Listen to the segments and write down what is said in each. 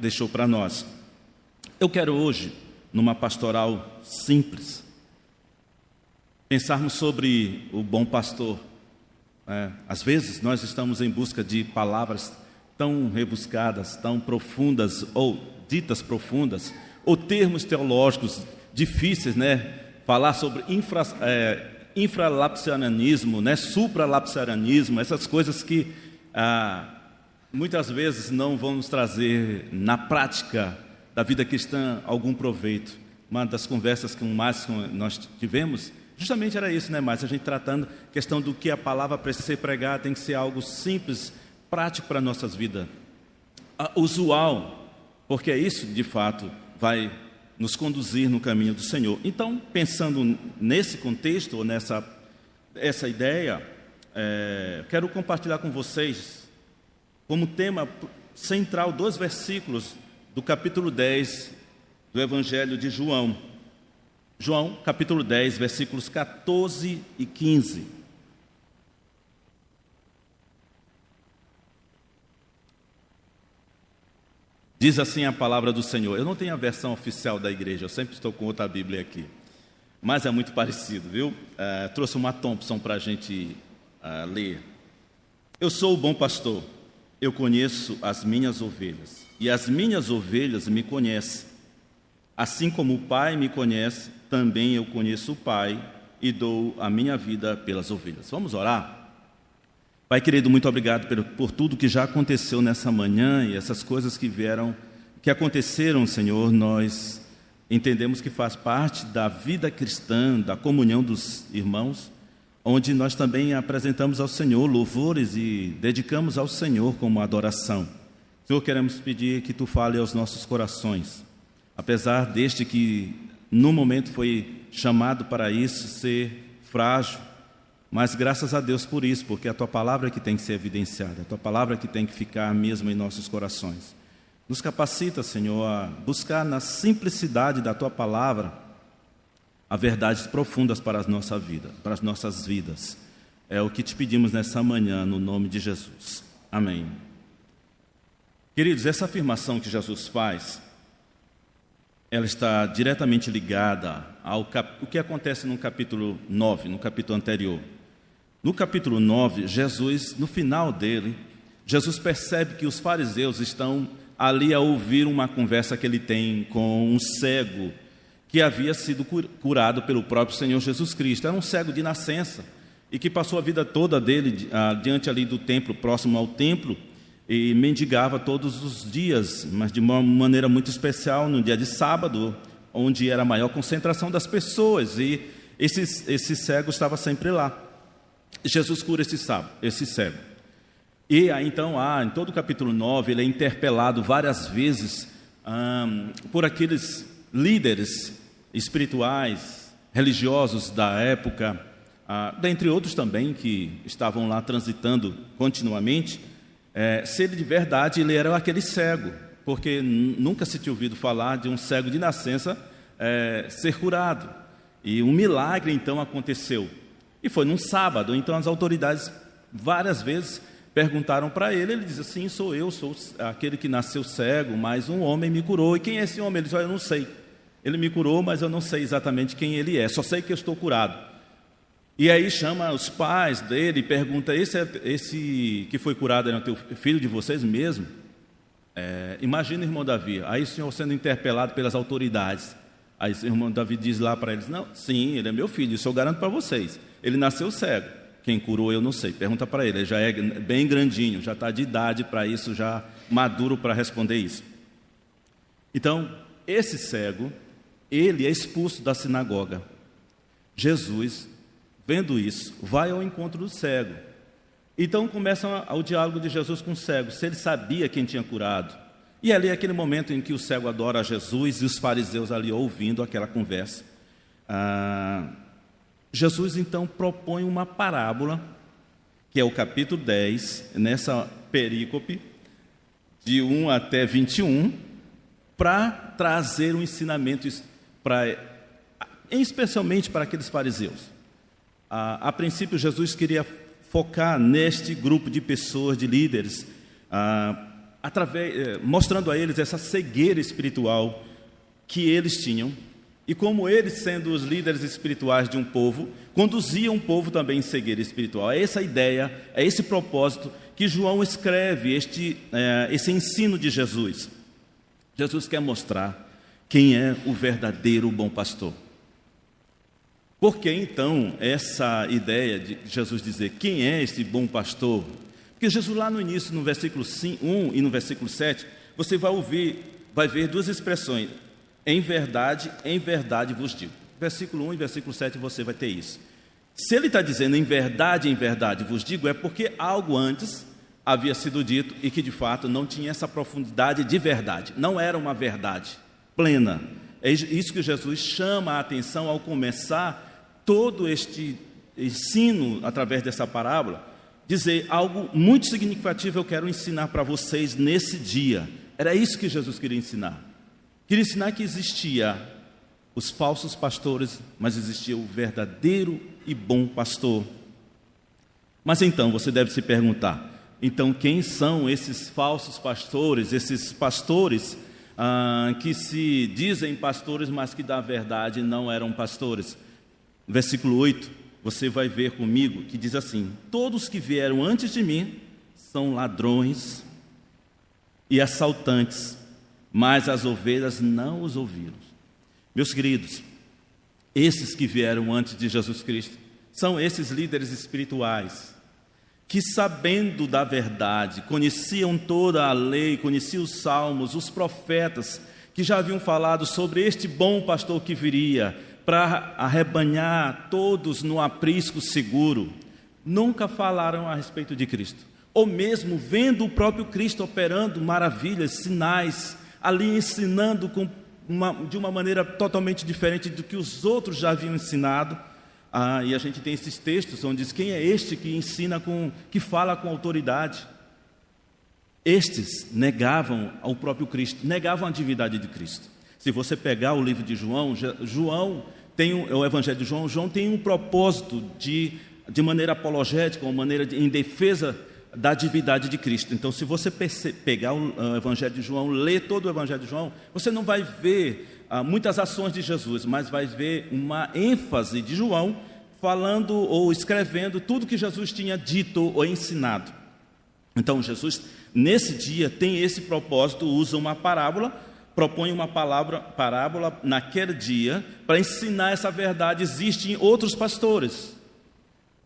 deixou para nós. Eu quero hoje, numa pastoral simples, pensarmos sobre o bom pastor. É, às vezes nós estamos em busca de palavras tão rebuscadas, tão profundas ou ditas profundas, ou termos teológicos difíceis, né? Falar sobre infra, é, infralapsarianismo, né? supralapsarianismo, essas coisas que ah, muitas vezes não vão nos trazer na prática da vida cristã algum proveito. Uma das conversas que mais nós tivemos justamente era isso, né, mais a gente tratando questão do que a palavra precisa ser pregada tem que ser algo simples, prático para nossas vidas. usual, porque é isso, de fato, vai nos conduzir no caminho do Senhor. Então, pensando nesse contexto, ou nessa essa ideia, é, quero compartilhar com vocês, como tema central, dois versículos do capítulo 10 do Evangelho de João. João, capítulo 10, versículos 14 e 15. Diz assim a palavra do Senhor. Eu não tenho a versão oficial da igreja, eu sempre estou com outra Bíblia aqui. Mas é muito parecido, viu? Uh, trouxe uma Thompson para a gente uh, ler. Eu sou o bom pastor, eu conheço as minhas ovelhas, e as minhas ovelhas me conhecem. Assim como o Pai me conhece, também eu conheço o Pai e dou a minha vida pelas ovelhas. Vamos orar? Pai querido, muito obrigado por, tudo que já aconteceu nessa manhã e essas coisas que vieram, que aconteceram, Senhor, nós entendemos que faz parte da vida cristã, da comunhão dos irmãos, onde nós também apresentamos ao Senhor louvores e dedicamos ao Senhor como adoração. Senhor, queremos pedir que tu fale aos nossos corações, apesar deste que no momento foi chamado para isso ser frágil, mas graças a Deus por isso, porque a tua palavra é que tem que ser evidenciada, a tua palavra é que tem que ficar mesmo em nossos corações. Nos capacita, Senhor, a buscar na simplicidade da tua palavra a verdades profundas para a nossa vida, para as nossas vidas. É o que te pedimos nessa manhã, no nome de Jesus. Amém. Queridos, essa afirmação que Jesus faz, ela está diretamente ligada ao cap... o que acontece no capítulo 9, no capítulo anterior. No capítulo 9, Jesus, no final dele, Jesus percebe que os fariseus estão ali a ouvir uma conversa que ele tem com um cego que havia sido curado pelo próprio Senhor Jesus Cristo. Era um cego de nascença e que passou a vida toda dele ah, diante ali do templo, próximo ao templo, e mendigava todos os dias, mas de uma maneira muito especial no dia de sábado, onde era a maior concentração das pessoas, e esse, esse cego estava sempre lá. Jesus cura esse, sábado, esse cego. E aí, então, ah, em todo o capítulo 9, ele é interpelado várias vezes por aqueles líderes espirituais, religiosos da época, ah, dentre outros também que estavam lá transitando continuamente, é, se ele de verdade ele era aquele cego, porque nunca se tinha ouvido falar de um cego de nascença é, ser curado. E um milagre então aconteceu. E foi num sábado, então as autoridades várias vezes perguntaram para ele, ele disse: Sim, sou eu, sou aquele que nasceu cego, mas um homem me curou. E quem é esse homem? Ele disse: Eu não sei. Ele me curou, mas eu não sei exatamente quem ele é, só sei que eu estou curado. E aí chama os pais dele e pergunta: Esse, é, esse que foi curado é o teu filho de vocês mesmo? É, imagina, irmão Davi, aí o senhor sendo interpelado pelas autoridades. Aí o irmão Davi diz lá para eles: Não, sim, ele é meu filho, isso eu garanto para vocês. Ele nasceu cego. Quem curou eu não sei. Pergunta para ele. Ele já é bem grandinho, já está de idade para isso, já maduro para responder isso. Então, esse cego, ele é expulso da sinagoga. Jesus, vendo isso, vai ao encontro do cego. Então começa o diálogo de Jesus com o cego, se ele sabia quem tinha curado. E ali é aquele momento em que o cego adora Jesus e os fariseus ali ouvindo aquela conversa. Ah, Jesus então propõe uma parábola, que é o capítulo 10, nessa perícope, de 1 até 21, para trazer um ensinamento, para, especialmente para aqueles fariseus. A, a, princípio, Jesus queria focar neste grupo de pessoas, de líderes, ah, através, eh, mostrando a eles essa cegueira espiritual que eles tinham e como eles, sendo os líderes espirituais de um povo, conduziam o povo também em cegueira espiritual. É essa ideia, é esse propósito que João escreve este, é, esse ensino de Jesus. Jesus quer mostrar quem é o verdadeiro bom pastor. Por que então essa ideia de Jesus dizer quem é esse bom pastor? Porque Jesus lá no início, no versículo 1 e no versículo 7, você vai ouvir, vai ver duas expressões. Em verdade, em verdade vos digo. Versículo 1 e versículo 7 você vai ter isso. Se ele está dizendo em verdade, em verdade vos digo, é porque algo antes havia sido dito e que de fato não tinha essa profundidade de verdade. Não era uma verdade plena. É isso que Jesus chama a atenção ao começar todo este ensino através dessa parábola. Dizer algo muito significativo eu quero ensinar para vocês nesse dia. Era isso que Jesus queria ensinar. Queria ensinar que existia os falsos pastores, mas existia o verdadeiro e bom pastor. Mas então você deve se perguntar: então quem são esses falsos pastores, esses pastores ah, que se dizem pastores, mas que da verdade não eram pastores? Versículo 8, você vai ver comigo que diz assim: Todos que vieram antes de mim são ladrões e assaltantes mas as ovelhas não os ouviram. Meus queridos, esses que vieram antes de Jesus Cristo são esses líderes espirituais que, sabendo da verdade, conheciam toda a lei, conheciam os salmos, os profetas, que já haviam falado sobre este bom pastor que viria para arrebanhar todos no aprisco seguro, nunca falaram a respeito de Cristo. Ou mesmo vendo o próprio Cristo operando maravilhas, sinais, ali ensinando uma, de uma maneira totalmente diferente do que os outros já haviam ensinado. Ah, e a gente tem esses textos onde diz quem é este que ensina com, que fala com autoridade. Estes negavam ao próprio Cristo, negavam a divindade de Cristo. Se você pegar o livro de João, João tem um, o Evangelho de João, João tem um propósito de, de maneira apologética, uma maneira de, em defesa da divindade de Cristo. Então, se você pegar o Evangelho de João, ler todo o Evangelho de João, você não vai ver ah, muitas ações de Jesus, mas vai ver uma ênfase de João falando ou escrevendo tudo que Jesus tinha dito ou ensinado. Então, Jesus, nesse dia, tem esse propósito, usa uma parábola, propõe uma palavra, parábola naquele dia para ensinar essa verdade. Existem outros pastores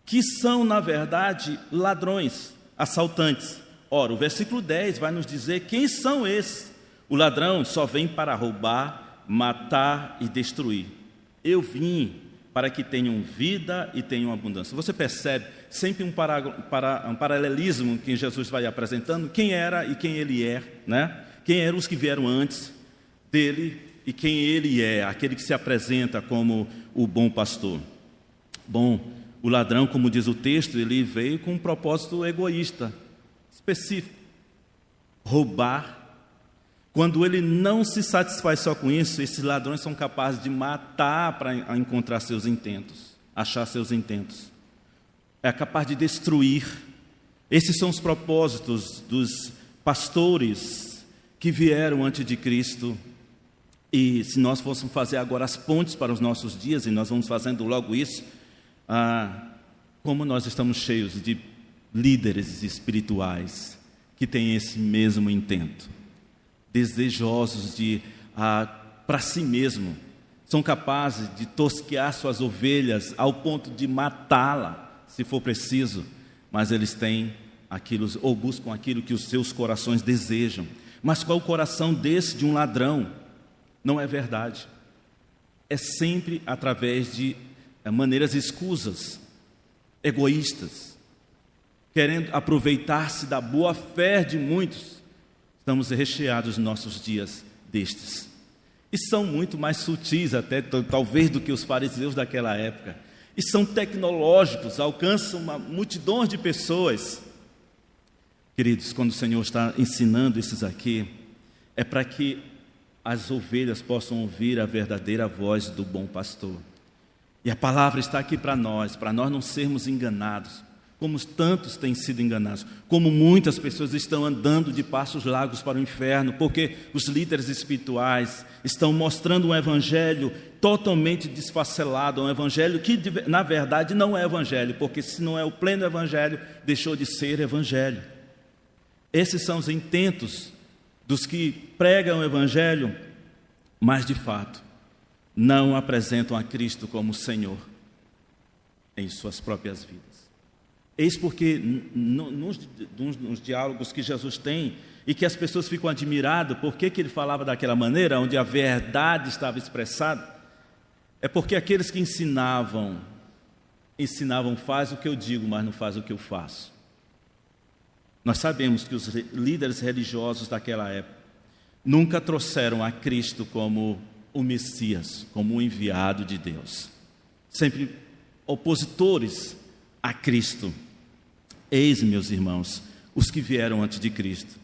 que são, na verdade, ladrões assaltantes. Ora, o versículo 10 vai nos dizer quem são esses. O ladrão só vem para roubar, matar e destruir. Eu vim para que tenham vida e tenham abundância. Você percebe sempre um, para, para, um paralelismo que Jesus vai apresentando, quem era e quem ele é, né? Quem eram os que vieram antes dele e quem ele é, aquele que se apresenta como o bom pastor. Bom, o ladrão, como diz o texto, ele veio com um propósito egoísta, específico: roubar. Quando ele não se satisfaz só com isso, esses ladrões são capazes de matar para encontrar seus intentos, achar seus intentos. É capaz de destruir. Esses são os propósitos dos pastores que vieram antes de Cristo. E se nós fôssemos fazer agora as pontes para os nossos dias, e nós vamos fazendo logo isso, ah, como nós estamos cheios de líderes espirituais que têm esse mesmo intento, desejosos de ah, para si mesmo, são capazes de tosquear suas ovelhas ao ponto de matá-la, se for preciso, mas eles têm aquilo ou buscam aquilo que os seus corações desejam. Mas qual o coração desse de um ladrão? Não é verdade. É sempre através de é, maneiras escusas, egoístas, querendo aproveitar-se da boa fé de muitos. Estamos recheados nos nossos dias destes. E são muito mais sutis, até talvez, do que os fariseus daquela época. E são tecnológicos, alcançam uma multidão de pessoas. Queridos, quando o Senhor está ensinando esses aqui, é para que as ovelhas possam ouvir a verdadeira voz do bom pastor. E a palavra está aqui para nós, para nós não sermos enganados. Como tantos têm sido enganados, como muitas pessoas estão andando de passos largos para o inferno, porque os líderes espirituais estão mostrando um evangelho totalmente desfacelado, um evangelho que na verdade não é evangelho, porque se não é o pleno evangelho, deixou de ser evangelho. Esses são os intentos dos que pregam o evangelho, mas de fato não apresentam a Cristo como Senhor em suas próprias vidas. Eis porque nos, nos, diálogos que Jesus tem e que as pessoas ficam admiradas, por que ele falava daquela maneira, onde a verdade estava expressada, é porque aqueles que ensinavam, ensinavam, faz o que eu digo, mas não faz o que eu faço. Nós sabemos que os líderes religiosos daquela época nunca trouxeram a Cristo como o Messias, como o enviado de Deus. Sempre opositores a Cristo. Eis, meus irmãos, os que vieram antes de Cristo.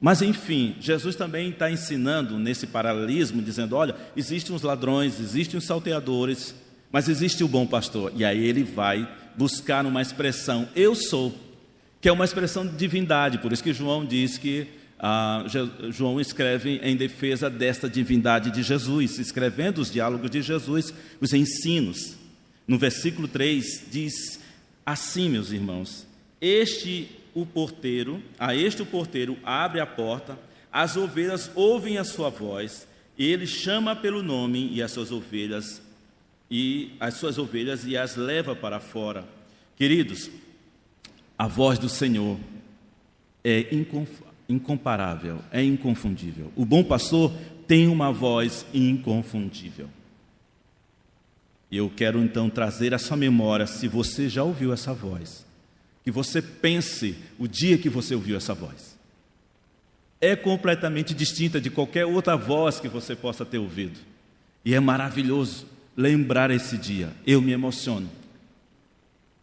Mas enfim, Jesus também está ensinando nesse paralelismo, dizendo: olha, existem os ladrões, existem os salteadores, mas existe o bom pastor. E aí ele vai buscar uma expressão, eu sou, que é uma expressão de divindade. Por isso que João diz que ah, João escreve em defesa desta divindade de Jesus, escrevendo os diálogos de Jesus, os ensinos. No versículo 3 diz assim, meus irmãos: Este o porteiro, a este o porteiro abre a porta, as ovelhas ouvem a sua voz, ele chama pelo nome e as suas ovelhas e as suas ovelhas e as leva para fora. Queridos, a voz do Senhor é incomparável, é inconfundível. O bom pastor tem uma voz inconfundível. Eu quero então trazer a sua memória, se você já ouviu essa voz, que você pense o dia que você ouviu essa voz. É completamente distinta de qualquer outra voz que você possa ter ouvido. E é maravilhoso lembrar esse dia. Eu me emociono.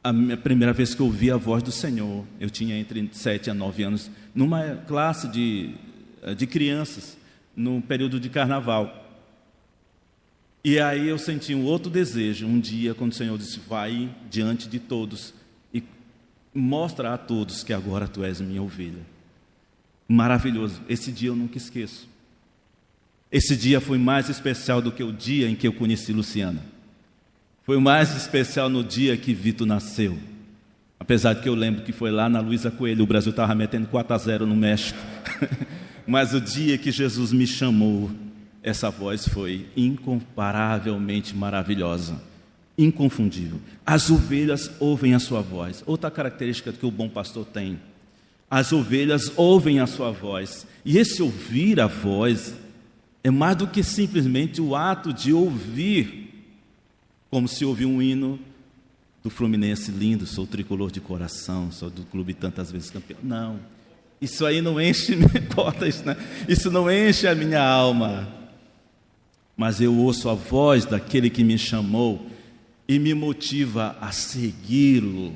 A minha primeira vez que eu ouvi a voz do Senhor, eu tinha entre 7 a 9 anos, numa classe de, de crianças, no período de carnaval. E aí eu senti um outro desejo, um dia, quando o Senhor disse: Vai diante de todos mostra a todos que agora tu és minha ovelha. Maravilhoso. Esse dia eu nunca esqueço. Esse dia foi mais especial do que o dia em que eu conheci Luciana. Foi mais especial no dia que Vitor nasceu. Apesar de que eu lembro que foi lá na Luísa Coelho, o Brasil estava metendo 4 a 0 no México. Mas o dia que Jesus me chamou, essa voz foi incomparavelmente maravilhosa inconfundível. As ovelhas ouvem a sua voz. Outra característica que o bom pastor tem. As ovelhas ouvem a sua voz. E esse ouvir a voz é mais do que simplesmente o ato de ouvir, como se ouvir um hino do Fluminense lindo, sou tricolor de coração, sou do clube tantas vezes campeão. Não. Isso aí não enche minha porta, isso, né? isso não enche a minha alma. Mas eu ouço a voz daquele que me chamou e me motiva a segui-lo.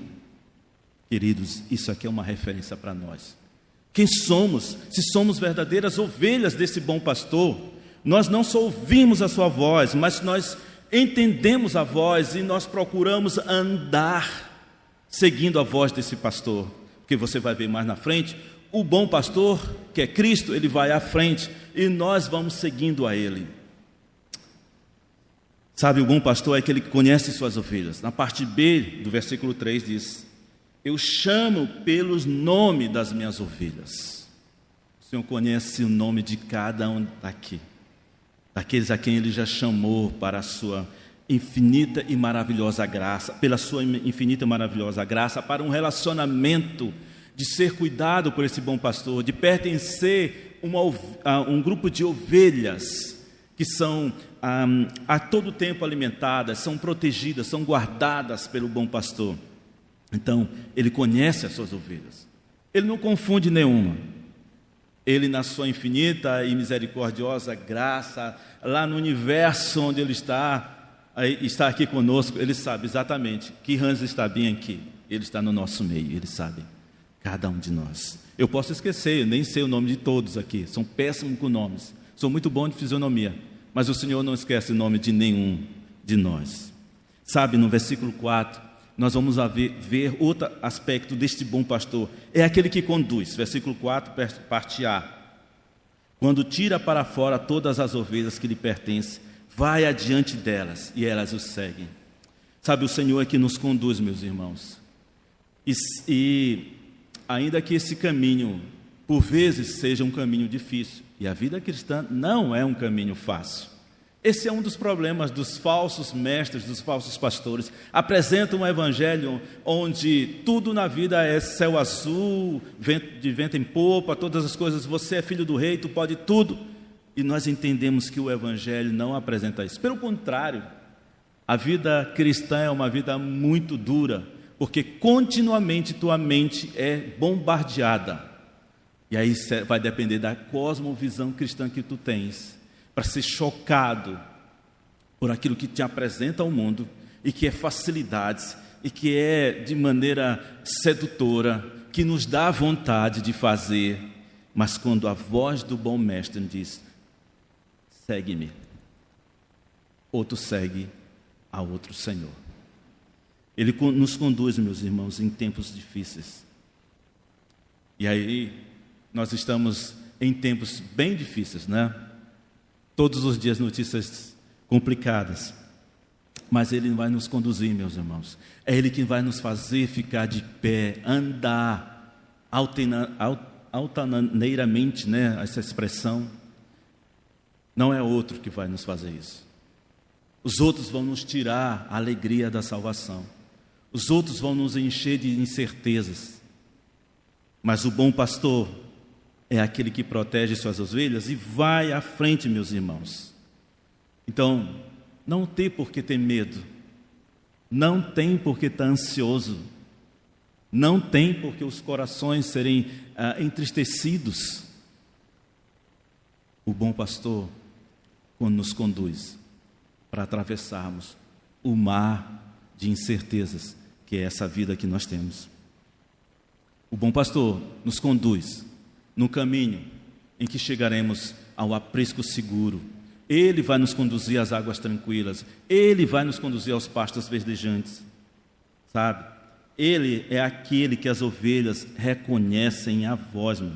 Queridos, isso aqui é uma referência para nós. Quem somos? Se somos verdadeiras ovelhas desse bom pastor, nós não só ouvimos a sua voz, mas nós entendemos a voz e nós procuramos andar seguindo a voz desse pastor. Porque você vai ver mais na frente, o bom pastor, que é Cristo, ele vai à frente e nós vamos seguindo a ele. Sabe, o bom pastor é aquele que conhece suas ovelhas. Na parte B do versículo 3 diz: Eu chamo pelos nomes das minhas ovelhas. O Senhor conhece o nome de cada um daqui, daqueles a quem Ele já chamou para a sua infinita e maravilhosa graça, pela sua infinita e maravilhosa graça, para um relacionamento de ser cuidado por esse bom pastor, de pertencer a um grupo de ovelhas que são um, a todo tempo alimentadas, são protegidas, são guardadas pelo bom pastor. Então, ele conhece as suas ovelhas. Ele não confunde nenhuma. Ele, na sua infinita e misericordiosa graça, lá no universo onde ele está, está aqui conosco, ele sabe exatamente que Hans está bem aqui. Ele está no nosso meio, ele sabe, cada um de nós. Eu posso esquecer, eu nem sei o nome de todos aqui, são péssimos com nomes. Sou muito bom de fisionomia, mas o Senhor não esquece o nome de nenhum de nós. Sabe, no versículo 4, nós vamos ver, ver outro aspecto deste bom pastor. É aquele que conduz. Versículo 4, parte A. Quando tira para fora todas as ovelhas que lhe pertencem, vai adiante delas e elas o seguem. Sabe, o Senhor é que nos conduz, meus irmãos. E, e ainda que esse caminho, por vezes, seja um caminho difícil, e a vida cristã não é um caminho fácil. Esse é um dos problemas dos falsos mestres, dos falsos pastores. Apresentam um evangelho onde tudo na vida é céu azul, de vento em popa, todas as coisas, você é filho do rei, tu pode tudo. E nós entendemos que o evangelho não apresenta isso. Pelo contrário, a vida cristã é uma vida muito dura, porque continuamente tua mente é bombardeada. E aí vai depender da cosmovisão cristã que tu tens para ser chocado por aquilo que te apresenta ao mundo e que é facilidades e que é de maneira sedutora, que nos dá vontade de fazer, mas quando a voz do bom mestre diz: segue-me, outro segue a outro Senhor. Ele nos conduz, meus irmãos, em tempos difíceis. E aí, nós estamos em tempos bem difíceis, né? Todos os dias notícias complicadas. Mas Ele vai nos conduzir, meus irmãos. É Ele que vai nos fazer ficar de pé, andar altaneiramente, né? Essa expressão. Não é outro que vai nos fazer isso. Os outros vão nos tirar a alegria da salvação. Os outros vão nos encher de incertezas. Mas o bom pastor é aquele que protege suas ovelhas e vai à frente, meus irmãos. Então, não tem por que ter medo, não tem por que estar ansioso, não tem por que os corações serem ah, entristecidos. O bom pastor, quando nos conduz para atravessarmos o mar de incertezas que é essa vida que nós temos. O bom pastor nos conduz no caminho em que chegaremos ao aprisco seguro. Ele vai nos conduzir às águas tranquilas, ele vai nos conduzir aos pastos verdejantes. Sabe? Ele é aquele que as ovelhas reconhecem a voz. Meu.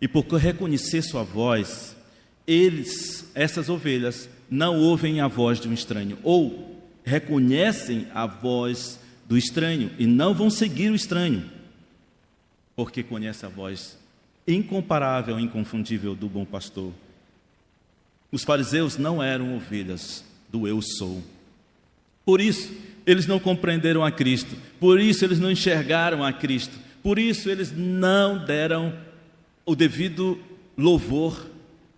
E por reconhecer sua voz, eles, essas ovelhas, não ouvem a voz de um estranho, ou reconhecem a voz do estranho e não vão seguir o estranho, porque conhece a voz incomparável, inconfundível do bom pastor. Os fariseus não eram ovelhas do eu sou. Por isso, eles não compreenderam a Cristo. Por isso, eles não enxergaram a Cristo. Por isso, eles não deram o devido louvor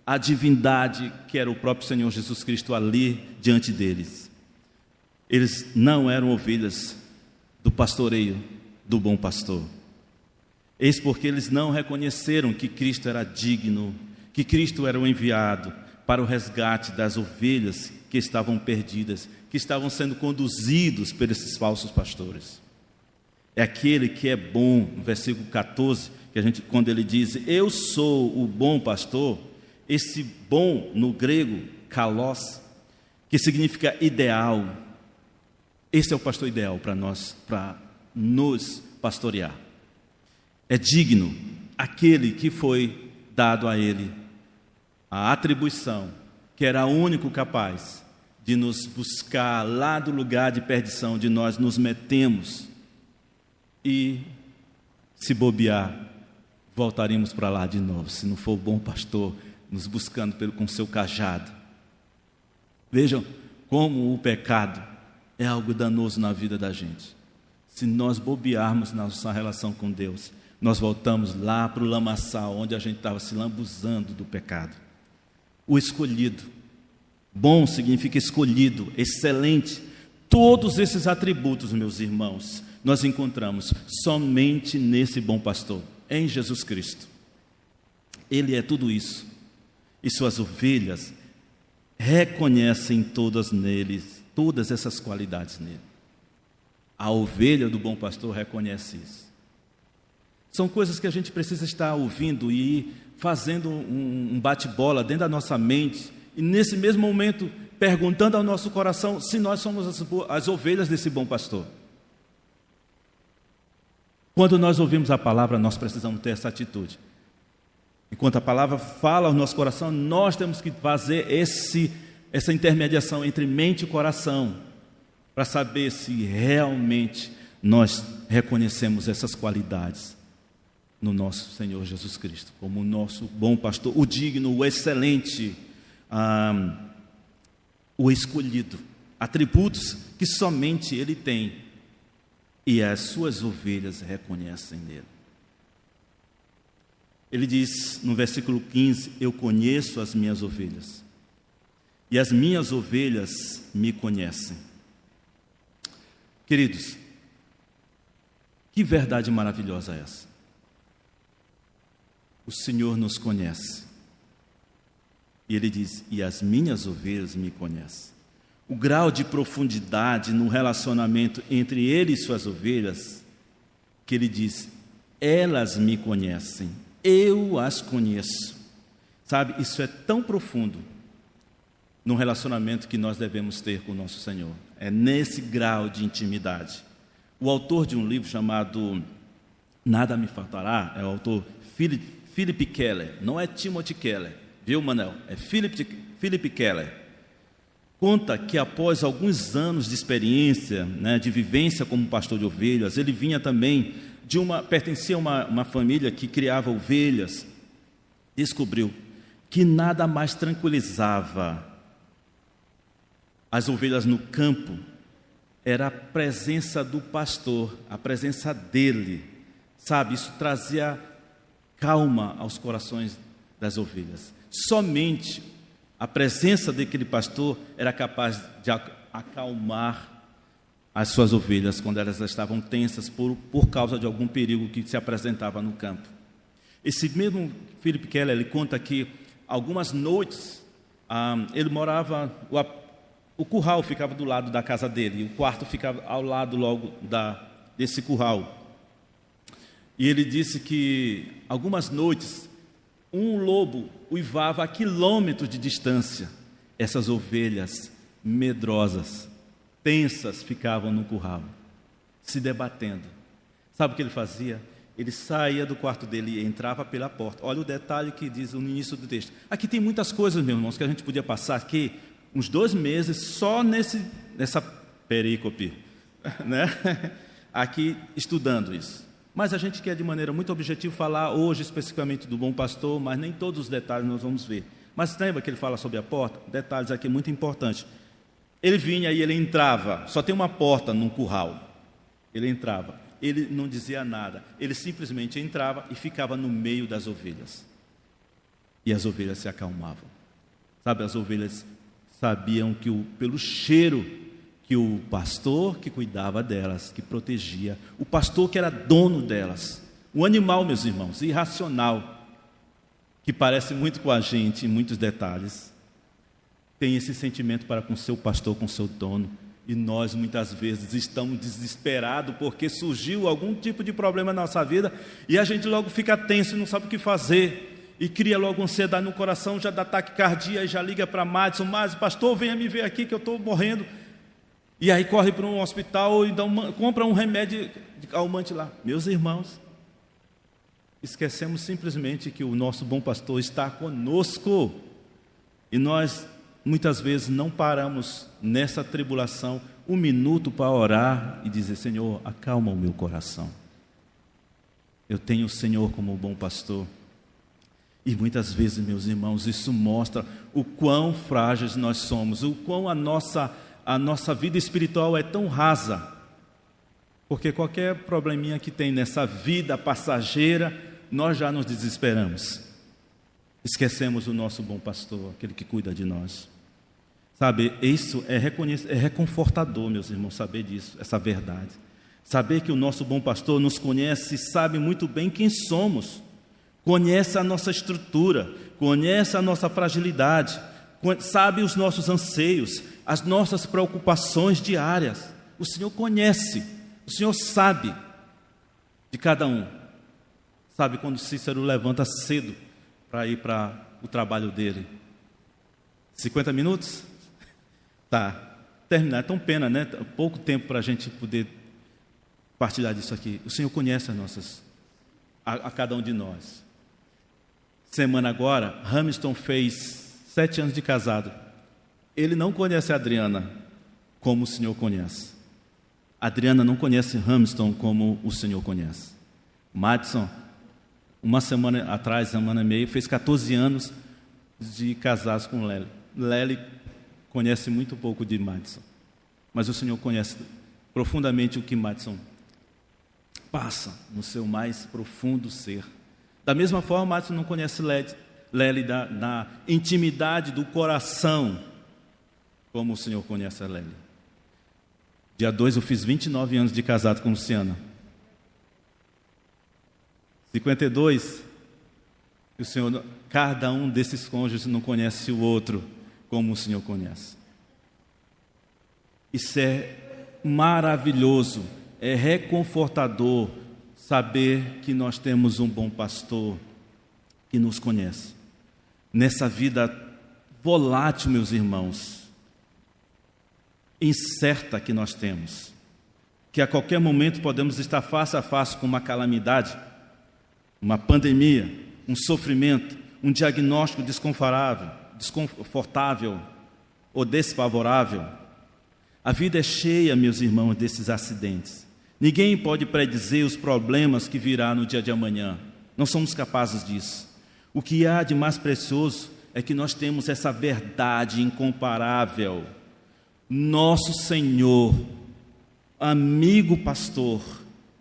à divindade que era o próprio Senhor Jesus Cristo ali diante deles. Eles não eram ovelhas do pastoreio do bom pastor. Eis porque eles não reconheceram que Cristo era digno, que Cristo era o enviado para o resgate das ovelhas que estavam perdidas, que estavam sendo conduzidos por esses falsos pastores. É aquele que é bom, no versículo 14, que a gente, quando ele diz, Eu sou o bom pastor, esse bom no grego, kalos, que significa ideal. Esse é o pastor ideal para nós, para nos pastorear. É digno aquele que foi dado a ele a atribuição, que era o único capaz de nos buscar lá do lugar de perdição, onde nós nos metemos e, se bobear, voltaremos para lá de novo, se não for o bom pastor nos buscando pelo, com seu cajado. Vejam como o pecado é algo danoso na vida da gente. Se nós bobearmos na nossa relação com Deus, nós voltamos lá para o lamaçal, onde a gente estava se lambuzando do pecado. O escolhido. Bom significa escolhido, excelente. Todos esses atributos, meus irmãos, nós encontramos somente nesse bom pastor, em Jesus Cristo. Ele é tudo isso. E suas ovelhas reconhecem todas neles, todas essas qualidades nele. A ovelha do bom pastor reconhece isso. São coisas que a gente precisa estar ouvindo e fazendo um bate-bola dentro da nossa mente, e nesse mesmo momento perguntando ao nosso coração se nós somos as, as ovelhas desse bom pastor. Quando nós ouvimos a palavra, nós precisamos ter essa atitude. Enquanto a palavra fala ao nosso coração, nós temos que fazer esse, essa intermediação entre mente e coração, para saber se realmente nós reconhecemos essas qualidades no nosso Senhor Jesus Cristo, como o nosso bom pastor, o digno, o excelente, o escolhido, atributos que somente Ele tem e as suas ovelhas reconhecem nele. Ele diz no versículo 15: Eu conheço as minhas ovelhas, e as minhas ovelhas me conhecem. Queridos, que verdade maravilhosa é essa. O Senhor nos conhece. E ele diz: E as minhas ovelhas me conhecem. O grau de profundidade no relacionamento entre ele e suas ovelhas, que ele diz: Elas me conhecem eu as conheço. Sabe, isso é tão profundo no relacionamento que nós devemos ter com o nosso Senhor. É nesse grau de intimidade. O autor de um livro chamado Nada Me Faltará é o autor Philip, Philip Keller, não é Timothy Keller, viu, Manel? É Philip, Philip Keller. Conta que após alguns anos de experiência, né, de vivência como pastor de ovelhas, ele vinha também de uma pertencia a uma, uma família que criava ovelhas, descobriu que nada mais tranquilizava as ovelhas no campo era a presença do pastor, a presença dele. Sabe, isso trazia calma aos corações das ovelhas. Somente a presença daquele pastor era capaz de acalmar as suas ovelhas quando elas estavam tensas por, por causa de algum perigo que se apresentava no campo. Esse mesmo Philip Keller, ele conta que algumas noites ah, ele morava, o, o, curral ficava do lado da casa dele, o quarto ficava ao lado logo da, desse curral. E ele disse que algumas noites um lobo uivava a quilômetros de distância. Essas ovelhas medrosas tensas ficavam no curral, se debatendo. Sabe o que ele fazia? Ele saía do quarto dele e entrava pela porta. Olha o detalhe que diz no início do texto. Aqui tem muitas coisas, meus irmãos, que a gente podia passar aqui uns dois meses só nesse, nessa perícope, né? aqui estudando isso. Mas a gente quer de maneira muito objetiva falar hoje especificamente do bom pastor, mas nem todos os detalhes nós vamos ver. Mas lembra que ele fala sobre a porta? Detalhes aqui muito importantes. Ele vinha e ele entrava, só tem uma porta num curral. Ele entrava, ele não dizia nada, ele simplesmente entrava e ficava no meio das ovelhas. E as ovelhas se acalmavam. Sabe, as ovelhas sabiam que o, pelo cheiro que o pastor que cuidava delas, que protegia, o pastor que era dono delas, o animal, meus irmãos, irracional, que parece muito com a gente em muitos detalhes, tem esse sentimento para com seu pastor, com seu dono. E nós muitas vezes estamos desesperados porque surgiu algum tipo de problema na nossa vida e a gente logo fica tenso e não sabe o que fazer. E cria logo ansiedade no coração, já dá taquicardia e já liga para Madison, mas pastor, venha me ver aqui que eu estou morrendo. E aí corre para um hospital e dá uma, compra um remédio de calmante lá. Meus irmãos, esquecemos simplesmente que o nosso bom pastor está conosco. E nós muitas vezes não paramos nessa tribulação um minuto para orar e dizer: Senhor, acalma o meu coração. Eu tenho o Senhor como bom pastor. E muitas vezes, meus irmãos, isso mostra o quão frágeis nós somos, o quão a nossa, a nossa vida espiritual é tão rasa. Porque qualquer probleminha que tem nessa vida passageira, nós já nos desesperamos. Esquecemos o nosso bom pastor, aquele que cuida de nós. Sabe, isso é, é reconfortador, meus irmãos, saber disso, essa verdade. Saber que o nosso bom pastor nos conhece e sabe muito bem quem somos, conhece a nossa estrutura, conhece a nossa fragilidade, sabe os nossos anseios, as nossas preocupações diárias. O Senhor conhece, o Senhor sabe de cada um. Sabe quando Cícero levanta cedo para ir para o trabalho dele? 50 minutos? Tá, terminar. É tão pena, né? Pouco tempo para a gente poder partilhar disso aqui. O Senhor conhece as nossas, a, a cada um de nós. Semana agora, Hamilton fez sete anos de casado. Ele não conhece a Adriana como o Senhor conhece. A Adriana não conhece Hamilton como o Senhor conhece. Madison, uma semana atrás, semana e meia, fez 14 anos de casados com Lely. Lely conhece muito pouco de Madison, mas o Senhor conhece profundamente o que Madison passa no seu mais profundo ser. Da mesma forma, Madison não conhece Lely da, na intimidade do coração, como o Senhor conhece a Lely. Dia 2 eu fiz 29 anos de casado com Luciana. 52, o Senhor, cada um desses cônjuges não conhece o outro como o Senhor conhece. Isso é maravilhoso, é reconfortador saber que nós temos um bom pastor que nos conhece. Nessa vida volátil, meus irmãos, incerta que nós temos, que a qualquer momento podemos estar face a face com uma calamidade, uma pandemia, um sofrimento, um diagnóstico desconfortável, ou desfavorável. A vida é cheia, meus irmãos, desses acidentes. Ninguém pode predizer os problemas que virá no dia de amanhã. Não somos capazes disso. O que há de mais precioso é que nós temos essa verdade incomparável. Nosso Senhor, amigo pastor,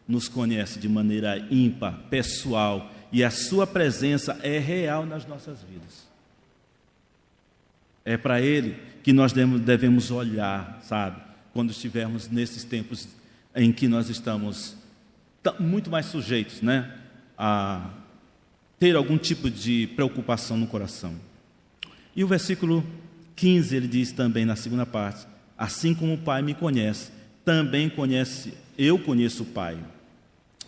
nos conhece de maneira ímpar, pessoal, e a sua presença é real nas nossas vidas. É para Ele que nós devemos olhar, sabe? Quando estivermos nesses tempos em que nós estamos muito mais sujeitos, né? A ter algum tipo de preocupação no coração. E o versículo 15 ele diz também na segunda parte: Assim como o Pai me conhece, também conhece, eu conheço o Pai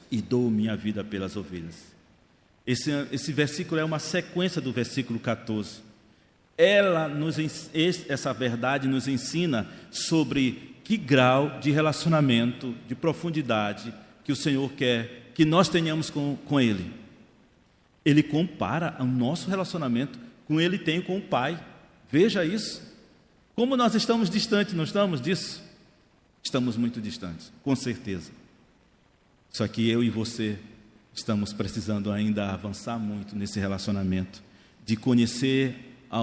e dou minha vida pelas ovelhas. Esse, esse versículo é uma sequência do versículo 14. Ela nos, essa verdade nos ensina sobre que grau de relacionamento, de profundidade que o Senhor quer que nós tenhamos com, com Ele. Ele compara o nosso relacionamento com Ele tem com o Pai. Veja isso. Como nós estamos distantes, não estamos disso? Estamos muito distantes, com certeza. Só que eu e você estamos precisando ainda avançar muito nesse relacionamento, de conhecer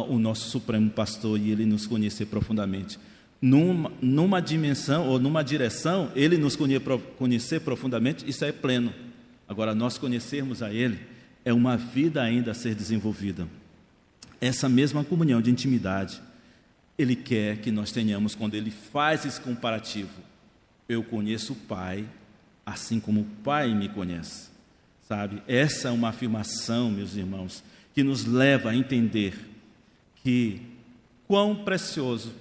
o nosso Supremo Pastor e ele nos conhecer profundamente. Numa, numa dimensão ou numa direção, ele nos conhecer profundamente, isso é pleno. Agora, nós conhecermos a Ele é uma vida ainda a ser desenvolvida. Essa mesma comunhão de intimidade, Ele quer que nós tenhamos quando Ele faz esse comparativo. Eu conheço o Pai, assim como o Pai me conhece. Sabe? Essa é uma afirmação, meus irmãos, que nos leva a entender que quão precioso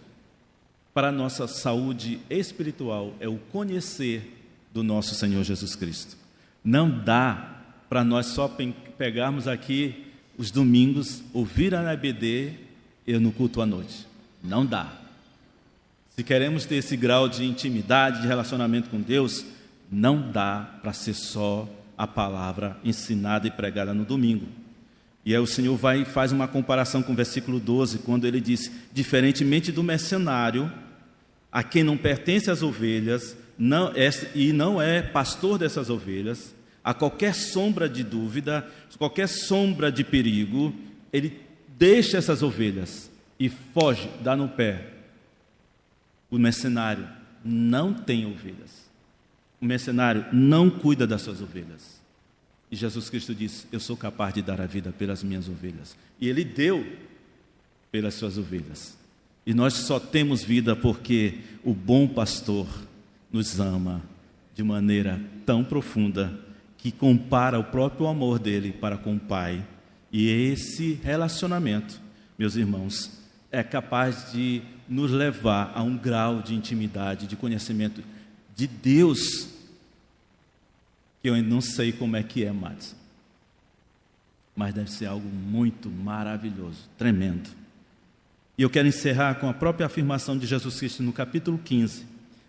para a nossa saúde espiritual é o conhecer do nosso Senhor Jesus Cristo. Não dá para nós só pegarmos aqui os domingos, ouvir a NBD e no culto à noite. Não dá. Se queremos ter esse grau de intimidade, de relacionamento com Deus, não dá para ser só a palavra ensinada e pregada no domingo. E aí o Senhor vai e faz uma comparação com o versículo 12, quando ele diz: diferentemente do mercenário, a quem não pertence as ovelhas, não é, e não é pastor dessas ovelhas, a qualquer sombra de dúvida, qualquer sombra de perigo, ele deixa essas ovelhas e foge, dá no pé. O mercenário não tem ovelhas. O mercenário não cuida das suas ovelhas. E Jesus Cristo disse: Eu sou capaz de dar a vida pelas minhas ovelhas. E Ele deu pelas suas ovelhas. E nós só temos vida porque o bom pastor nos ama de maneira tão profunda que compara o próprio amor dele para com o Pai. E esse relacionamento, meus irmãos, é capaz de nos levar a um grau de intimidade, de conhecimento de Deus que eu ainda não sei como é que é, Madison. Mas deve ser algo muito maravilhoso, tremendo. E eu quero encerrar com a própria afirmação de Jesus Cristo no capítulo 15,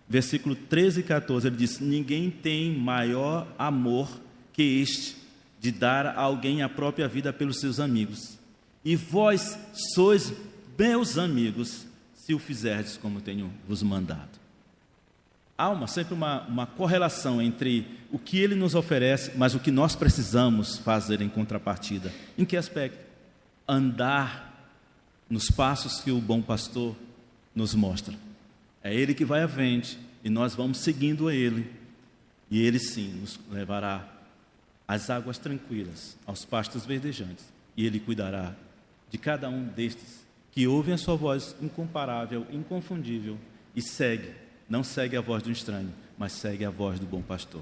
versículo 13 e 14, ele diz: Ninguém tem maior amor que este, de dar a alguém a própria vida pelos seus amigos. E vós sois meus amigos, se o fizerdes como tenho vos mandado. Há uma, sempre uma, uma correlação entre o que ele nos oferece, mas o que nós precisamos fazer em contrapartida. Em que aspecto? Andar nos passos que o bom pastor nos mostra. É Ele que vai à frente e nós vamos seguindo a Ele. E Ele sim nos levará às águas tranquilas, aos pastos verdejantes. E Ele cuidará de cada um destes que ouvem a sua voz incomparável, inconfundível e segue, não segue a voz do estranho, mas segue a voz do bom pastor.